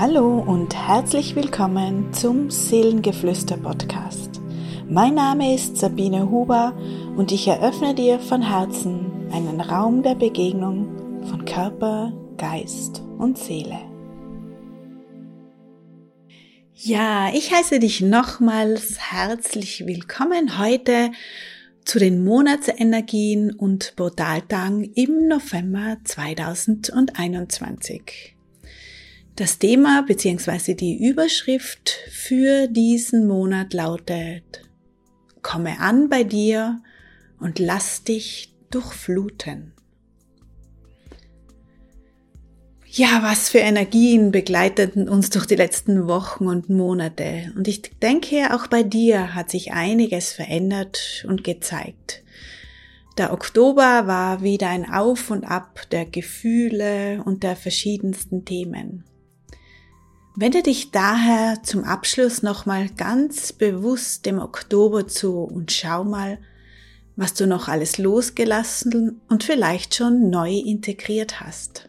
Hallo und herzlich willkommen zum Seelengeflüster Podcast. Mein Name ist Sabine Huber und ich eröffne dir von Herzen einen Raum der Begegnung von Körper, Geist und Seele. Ja, ich heiße dich nochmals herzlich willkommen heute zu den Monatsenergien und Portaltagen im November 2021. Das Thema bzw. die Überschrift für diesen Monat lautet, komme an bei dir und lass dich durchfluten. Ja, was für Energien begleiteten uns durch die letzten Wochen und Monate. Und ich denke, auch bei dir hat sich einiges verändert und gezeigt. Der Oktober war wieder ein Auf und Ab der Gefühle und der verschiedensten Themen. Wende dich daher zum Abschluss nochmal ganz bewusst dem Oktober zu und schau mal, was du noch alles losgelassen und vielleicht schon neu integriert hast.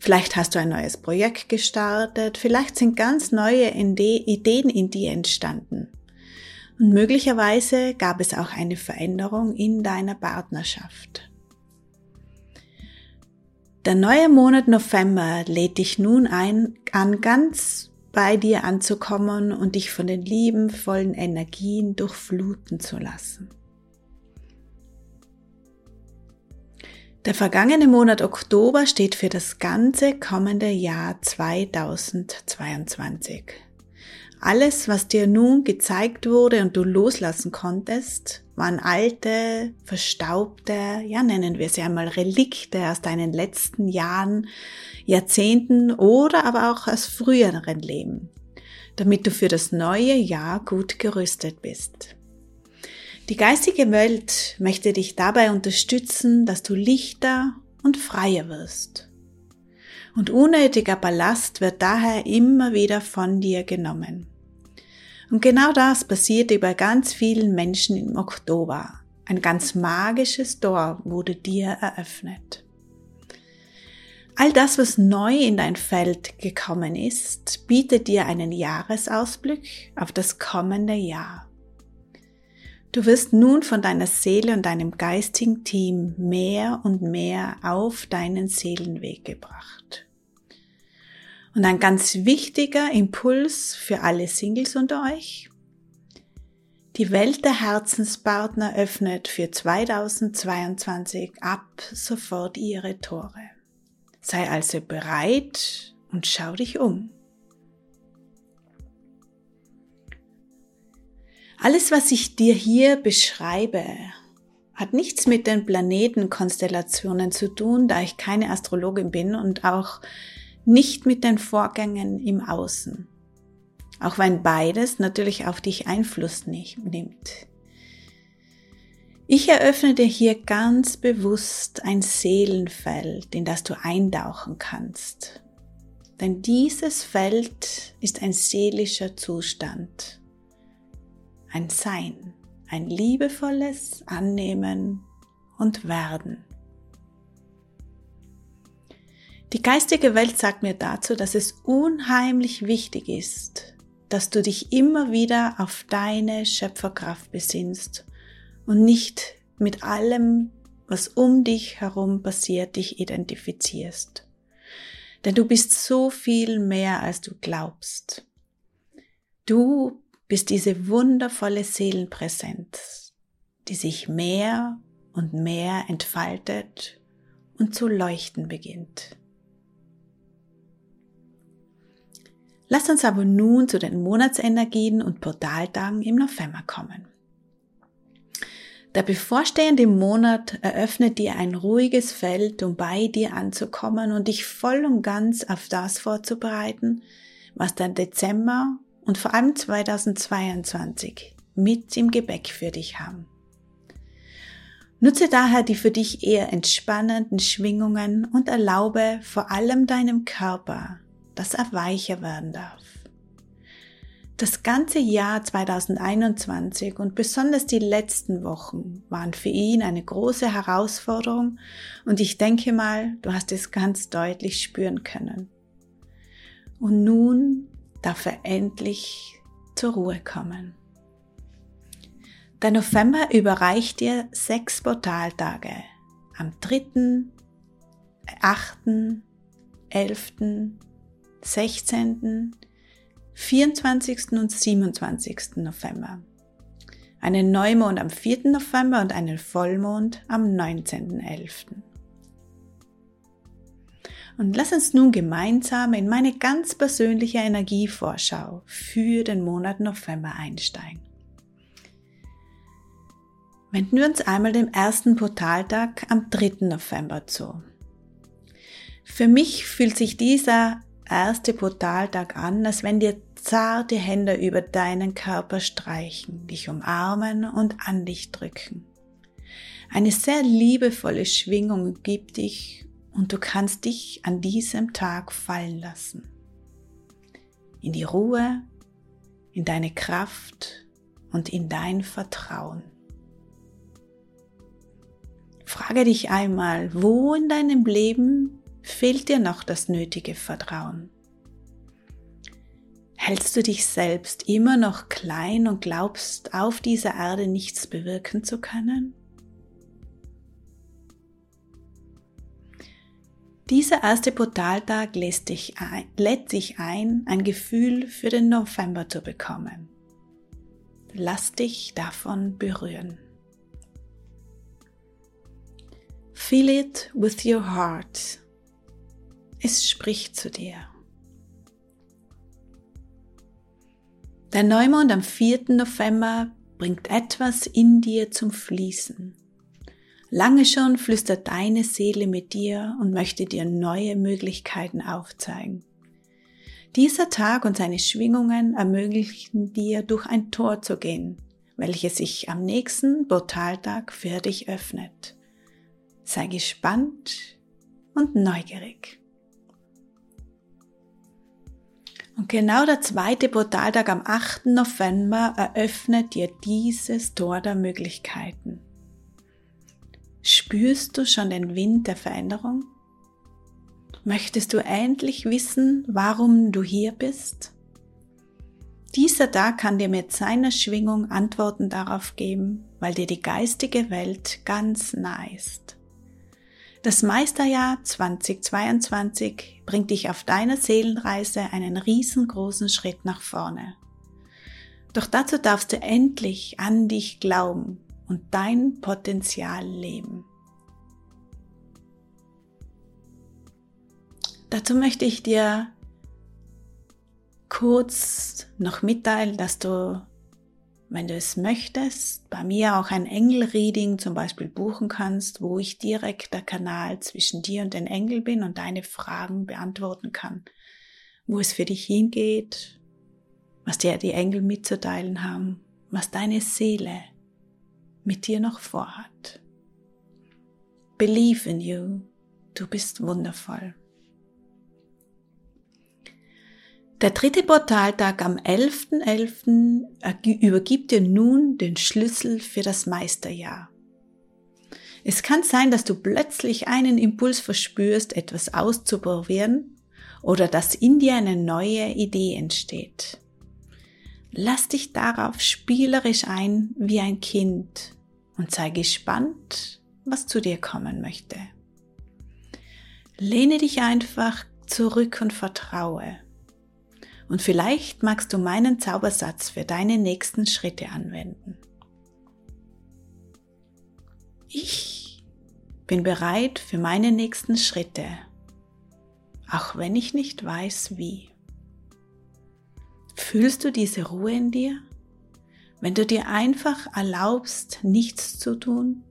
Vielleicht hast du ein neues Projekt gestartet, vielleicht sind ganz neue Ideen in dir entstanden. Und möglicherweise gab es auch eine Veränderung in deiner Partnerschaft. Der neue Monat November lädt dich nun ein, an ganz bei dir anzukommen und dich von den liebenvollen Energien durchfluten zu lassen. Der vergangene Monat Oktober steht für das ganze kommende Jahr 2022. Alles, was dir nun gezeigt wurde und du loslassen konntest, waren alte, verstaubte, ja nennen wir sie einmal Relikte aus deinen letzten Jahren, Jahrzehnten oder aber auch aus früheren Leben, damit du für das neue Jahr gut gerüstet bist. Die geistige Welt möchte dich dabei unterstützen, dass du lichter und freier wirst. Und unnötiger Ballast wird daher immer wieder von dir genommen. Und genau das passierte bei ganz vielen Menschen im Oktober. Ein ganz magisches Tor wurde dir eröffnet. All das, was neu in dein Feld gekommen ist, bietet dir einen Jahresausblick auf das kommende Jahr. Du wirst nun von deiner Seele und deinem geistigen Team mehr und mehr auf deinen Seelenweg gebracht. Und ein ganz wichtiger Impuls für alle Singles unter euch. Die Welt der Herzenspartner öffnet für 2022 ab sofort ihre Tore. Sei also bereit und schau dich um. Alles, was ich dir hier beschreibe, hat nichts mit den Planetenkonstellationen zu tun, da ich keine Astrologin bin und auch nicht mit den Vorgängen im Außen. Auch wenn beides natürlich auf dich Einfluss nimmt. Ich eröffne dir hier ganz bewusst ein Seelenfeld, in das du eintauchen kannst. Denn dieses Feld ist ein seelischer Zustand, ein Sein, ein liebevolles Annehmen und Werden. Die geistige Welt sagt mir dazu, dass es unheimlich wichtig ist, dass du dich immer wieder auf deine Schöpferkraft besinnst und nicht mit allem, was um dich herum passiert, dich identifizierst. Denn du bist so viel mehr, als du glaubst. Du bist diese wundervolle Seelenpräsenz, die sich mehr und mehr entfaltet und zu leuchten beginnt. Lasst uns aber nun zu den Monatsenergien und Portaltagen im November kommen. Der bevorstehende Monat eröffnet dir ein ruhiges Feld, um bei dir anzukommen und dich voll und ganz auf das vorzubereiten, was dein Dezember und vor allem 2022 mit im Gebäck für dich haben. Nutze daher die für dich eher entspannenden Schwingungen und erlaube vor allem deinem Körper dass er weicher werden darf. Das ganze Jahr 2021 und besonders die letzten Wochen waren für ihn eine große Herausforderung und ich denke mal, du hast es ganz deutlich spüren können. Und nun darf er endlich zur Ruhe kommen. Der November überreicht dir sechs Portaltage am 3., 8., 11., 16., 24. und 27. November. Einen Neumond am 4. November und einen Vollmond am 19.11. Und lass uns nun gemeinsam in meine ganz persönliche Energievorschau für den Monat November einsteigen. Wenden wir uns einmal dem ersten Portaltag am 3. November zu. Für mich fühlt sich dieser erste Portaltag an, als wenn dir zarte Hände über deinen Körper streichen, dich umarmen und an dich drücken. Eine sehr liebevolle Schwingung gibt dich und du kannst dich an diesem Tag fallen lassen. In die Ruhe, in deine Kraft und in dein Vertrauen. Frage dich einmal, wo in deinem Leben fehlt dir noch das nötige Vertrauen? Hältst du dich selbst immer noch klein und glaubst, auf dieser Erde nichts bewirken zu können? Dieser erste Portaltag lädt dich, ein, lädt dich ein, ein Gefühl für den November zu bekommen. Lass dich davon berühren. Feel it with your heart. Es spricht zu dir. Der Neumond am 4. November bringt etwas in dir zum Fließen. Lange schon flüstert deine Seele mit dir und möchte dir neue Möglichkeiten aufzeigen. Dieser Tag und seine Schwingungen ermöglichen dir, durch ein Tor zu gehen, welches sich am nächsten Portaltag für dich öffnet. Sei gespannt und neugierig. Und genau der zweite Portaltag am 8. November eröffnet dir dieses Tor der Möglichkeiten. Spürst du schon den Wind der Veränderung? Möchtest du endlich wissen, warum du hier bist? Dieser Tag kann dir mit seiner Schwingung Antworten darauf geben, weil dir die geistige Welt ganz nah ist. Das Meisterjahr 2022 bringt dich auf deiner Seelenreise einen riesengroßen Schritt nach vorne. Doch dazu darfst du endlich an dich glauben und dein Potenzial leben. Dazu möchte ich dir kurz noch mitteilen, dass du wenn du es möchtest, bei mir auch ein Engel-Reading zum Beispiel buchen kannst, wo ich direkt der Kanal zwischen dir und den Engel bin und deine Fragen beantworten kann, wo es für dich hingeht, was dir die Engel mitzuteilen haben, was deine Seele mit dir noch vorhat. Believe in you, du bist wundervoll. Der dritte Portaltag am 11.11. .11. übergibt dir nun den Schlüssel für das Meisterjahr. Es kann sein, dass du plötzlich einen Impuls verspürst, etwas auszuprobieren oder dass in dir eine neue Idee entsteht. Lass dich darauf spielerisch ein wie ein Kind und sei gespannt, was zu dir kommen möchte. Lehne dich einfach zurück und vertraue. Und vielleicht magst du meinen Zaubersatz für deine nächsten Schritte anwenden. Ich bin bereit für meine nächsten Schritte, auch wenn ich nicht weiß wie. Fühlst du diese Ruhe in dir? Wenn du dir einfach erlaubst, nichts zu tun,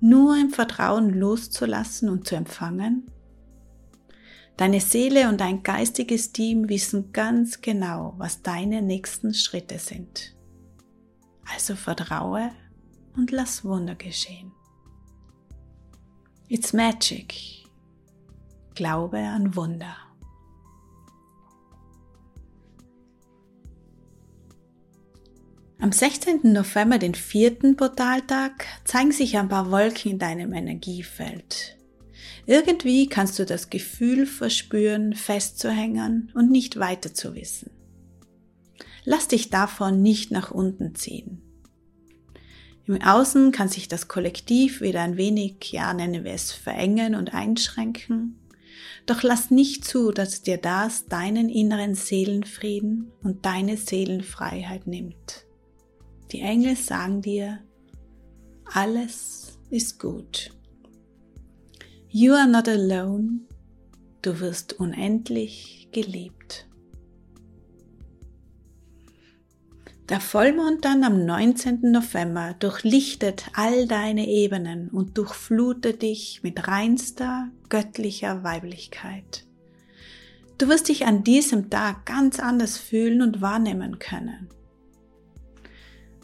nur im Vertrauen loszulassen und zu empfangen? Deine Seele und dein geistiges Team wissen ganz genau, was deine nächsten Schritte sind. Also vertraue und lass Wunder geschehen. It's magic. Glaube an Wunder. Am 16. November, den vierten Portaltag, zeigen sich ein paar Wolken in deinem Energiefeld. Irgendwie kannst du das Gefühl verspüren, festzuhängen und nicht weiter zu wissen. Lass dich davon nicht nach unten ziehen. Im Außen kann sich das Kollektiv wieder ein wenig, ja, nennen wir es, verengen und einschränken. Doch lass nicht zu, dass dir das deinen inneren Seelenfrieden und deine Seelenfreiheit nimmt. Die Engel sagen dir, alles ist gut. You are not alone. Du wirst unendlich geliebt. Der Vollmond dann am 19. November durchlichtet all deine Ebenen und durchflutet dich mit reinster göttlicher Weiblichkeit. Du wirst dich an diesem Tag ganz anders fühlen und wahrnehmen können.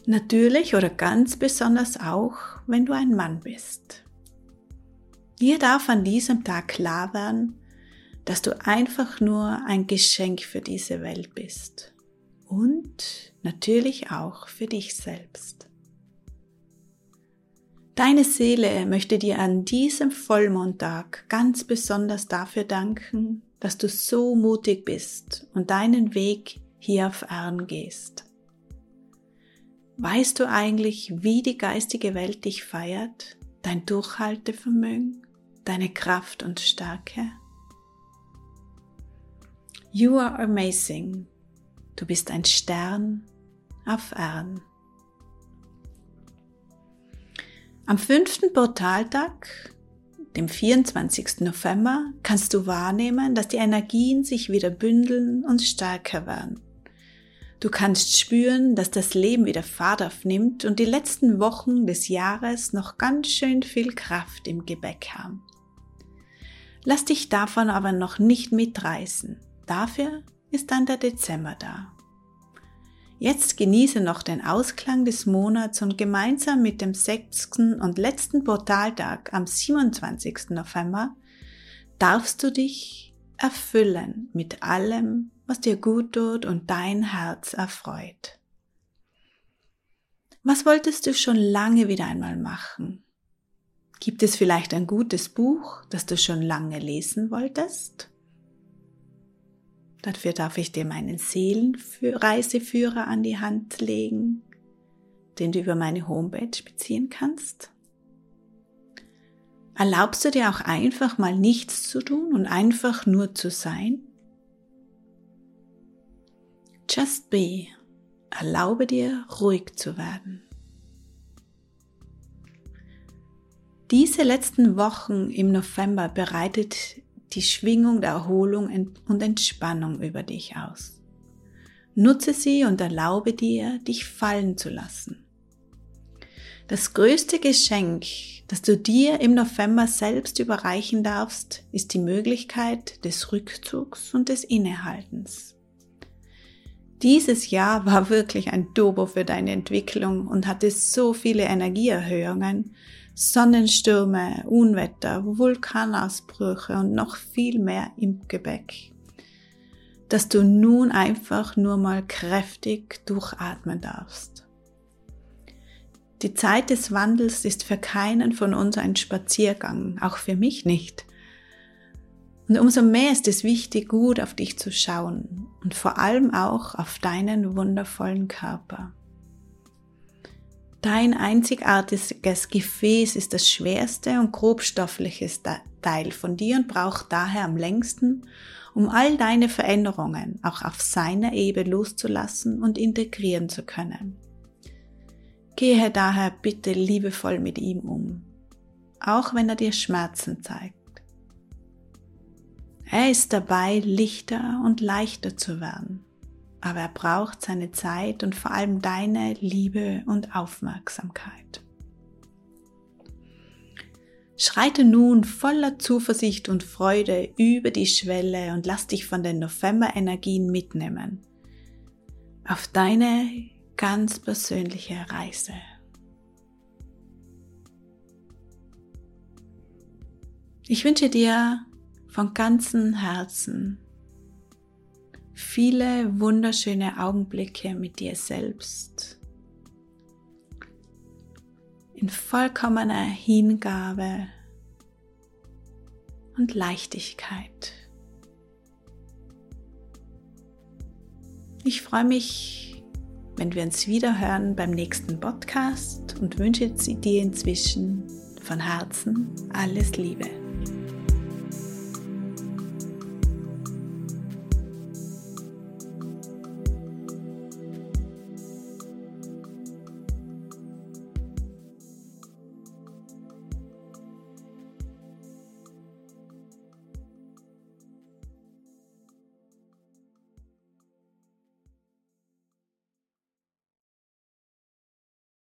Natürlich oder ganz besonders auch, wenn du ein Mann bist. Dir darf an diesem Tag klar werden, dass du einfach nur ein Geschenk für diese Welt bist. Und natürlich auch für dich selbst. Deine Seele möchte dir an diesem Vollmondtag ganz besonders dafür danken, dass du so mutig bist und deinen Weg hier auf Erden gehst. Weißt du eigentlich, wie die geistige Welt dich feiert? Dein Durchhaltevermögen? Deine Kraft und Stärke. You are amazing. Du bist ein Stern auf Erden. Am fünften Portaltag, dem 24. November, kannst du wahrnehmen, dass die Energien sich wieder bündeln und stärker werden. Du kannst spüren, dass das Leben wieder Fahrt aufnimmt und die letzten Wochen des Jahres noch ganz schön viel Kraft im Gebäck haben. Lass dich davon aber noch nicht mitreißen. Dafür ist dann der Dezember da. Jetzt genieße noch den Ausklang des Monats und gemeinsam mit dem sechsten und letzten Portaltag am 27. November darfst du dich erfüllen mit allem, was dir gut tut und dein Herz erfreut. Was wolltest du schon lange wieder einmal machen? Gibt es vielleicht ein gutes Buch, das du schon lange lesen wolltest? Dafür darf ich dir meinen Seelenreiseführer an die Hand legen, den du über meine Homepage beziehen kannst. Erlaubst du dir auch einfach mal nichts zu tun und einfach nur zu sein? Just be. Erlaube dir, ruhig zu werden. Diese letzten Wochen im November bereitet die Schwingung der Erholung und Entspannung über dich aus. Nutze sie und erlaube dir, dich fallen zu lassen. Das größte Geschenk, das du dir im November selbst überreichen darfst, ist die Möglichkeit des Rückzugs und des Innehaltens. Dieses Jahr war wirklich ein Turbo für deine Entwicklung und hatte so viele Energieerhöhungen, Sonnenstürme, Unwetter, Vulkanausbrüche und noch viel mehr im Gebäck. Dass du nun einfach nur mal kräftig durchatmen darfst. Die Zeit des Wandels ist für keinen von uns ein Spaziergang, auch für mich nicht. Und umso mehr ist es wichtig, gut auf dich zu schauen und vor allem auch auf deinen wundervollen Körper. Dein einzigartiges Gefäß ist das schwerste und grobstofflichste Teil von dir und braucht daher am längsten, um all deine Veränderungen auch auf seiner Ebene loszulassen und integrieren zu können. Gehe daher bitte liebevoll mit ihm um, auch wenn er dir Schmerzen zeigt. Er ist dabei, lichter und leichter zu werden aber er braucht seine Zeit und vor allem deine Liebe und Aufmerksamkeit. Schreite nun voller Zuversicht und Freude über die Schwelle und lass dich von den November-Energien mitnehmen. Auf deine ganz persönliche Reise. Ich wünsche dir von ganzem Herzen viele wunderschöne Augenblicke mit dir selbst. In vollkommener Hingabe und Leichtigkeit. Ich freue mich, wenn wir uns wieder hören beim nächsten Podcast und wünsche dir inzwischen von Herzen alles Liebe.